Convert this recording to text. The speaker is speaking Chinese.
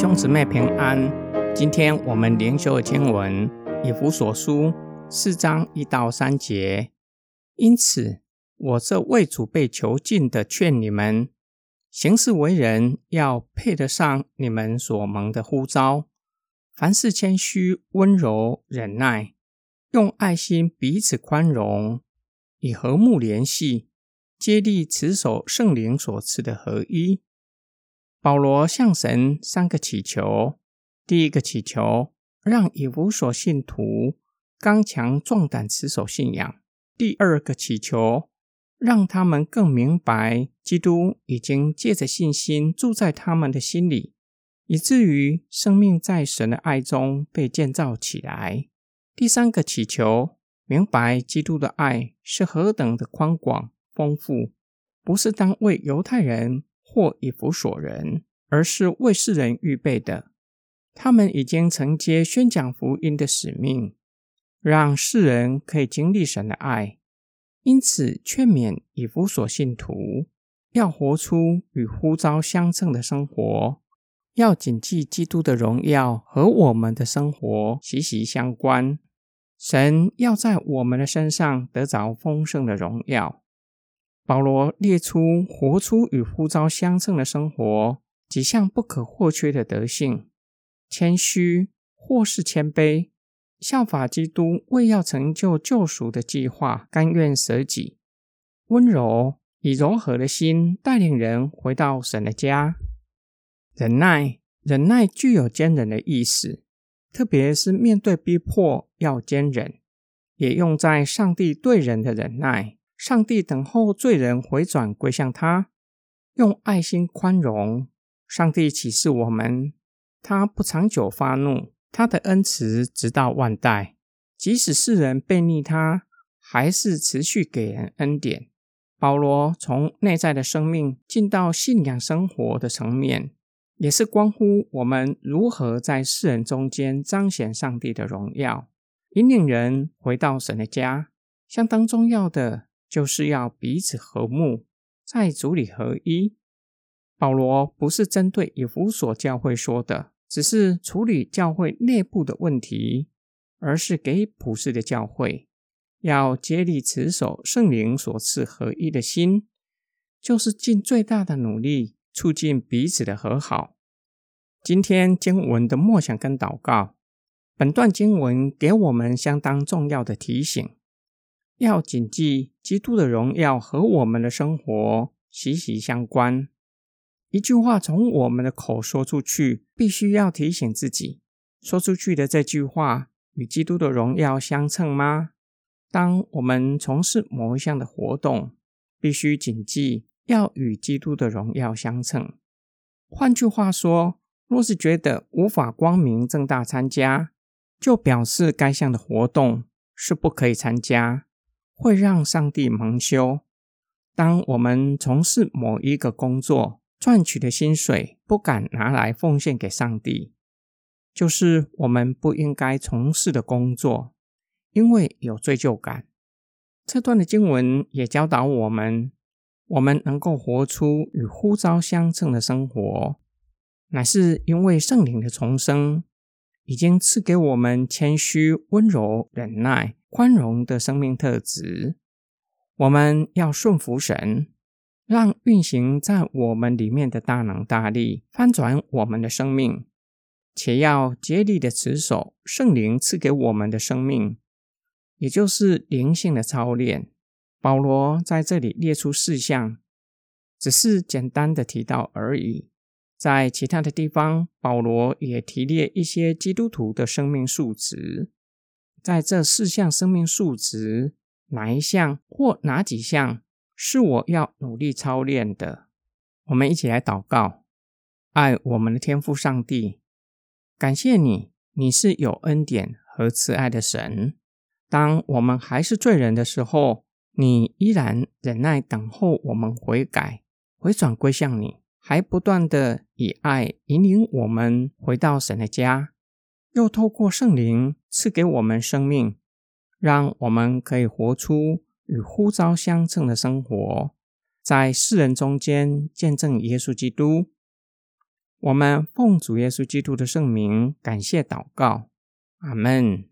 兄姊妹平安。今天我们灵修的经文以弗所书四章一到三节。因此，我这为主被囚禁的，劝你们行事为人要配得上你们所蒙的呼召。凡事谦虚、温柔、忍耐，用爱心彼此宽容，以和睦联系，接力持守圣灵所赐的合一。保罗向神三个祈求：第一个祈求，让以弗所信徒刚强壮胆，持守信仰；第二个祈求，让他们更明白基督已经借着信心住在他们的心里，以至于生命在神的爱中被建造起来；第三个祈求，明白基督的爱是何等的宽广丰富，不是单为犹太人。或以弗所人，而是为世人预备的。他们已经承接宣讲福音的使命，让世人可以经历神的爱。因此，劝勉以弗所信徒要活出与呼召相称的生活，要谨记基督的荣耀和我们的生活息息相关。神要在我们的身上得着丰盛的荣耀。保罗列出活出与呼召相称的生活几项不可或缺的德性：谦虚，或是谦卑；效法基督，为要成就救赎的计划，甘愿舍己；温柔，以柔和的心带领人回到神的家；忍耐，忍耐具有坚忍的意思，特别是面对逼迫要坚忍，也用在上帝对人的忍耐。上帝等候罪人回转归向他，用爱心宽容。上帝启示我们，他不长久发怒，他的恩慈直到万代。即使世人背逆他，还是持续给人恩典。保罗从内在的生命进到信仰生活的层面，也是关乎我们如何在世人中间彰显上帝的荣耀，引领人回到神的家。相当重要的。就是要彼此和睦，在主里合一。保罗不是针对以弗所教会说的，只是处理教会内部的问题，而是给普世的教会要竭力持守圣灵所赐合一的心，就是尽最大的努力促进彼此的和好。今天经文的默想跟祷告，本段经文给我们相当重要的提醒。要谨记，基督的荣耀和我们的生活息息相关。一句话从我们的口说出去，必须要提醒自己：说出去的这句话与基督的荣耀相称吗？当我们从事某一项的活动，必须谨记要与基督的荣耀相称。换句话说，若是觉得无法光明正大参加，就表示该项的活动是不可以参加。会让上帝蒙羞。当我们从事某一个工作，赚取的薪水不敢拿来奉献给上帝，就是我们不应该从事的工作，因为有罪疚感。这段的经文也教导我们，我们能够活出与呼召相称的生活，乃是因为圣灵的重生已经赐给我们谦虚、温柔、忍耐。宽容的生命特质，我们要顺服神，让运行在我们里面的大能大力翻转我们的生命，且要竭力的持守圣灵赐给我们的生命，也就是灵性的操练。保罗在这里列出四项，只是简单的提到而已。在其他的地方，保罗也提列一些基督徒的生命数值。在这四项生命数值，哪一项或哪几项是我要努力操练的？我们一起来祷告：爱我们的天父上帝，感谢你，你是有恩典和慈爱的神。当我们还是罪人的时候，你依然忍耐等候我们悔改、回转归向你，还不断的以爱引领我们回到神的家。又透过圣灵赐给我们生命，让我们可以活出与呼召相称的生活，在世人中间见证耶稣基督。我们奉主耶稣基督的圣名，感谢祷告，阿门。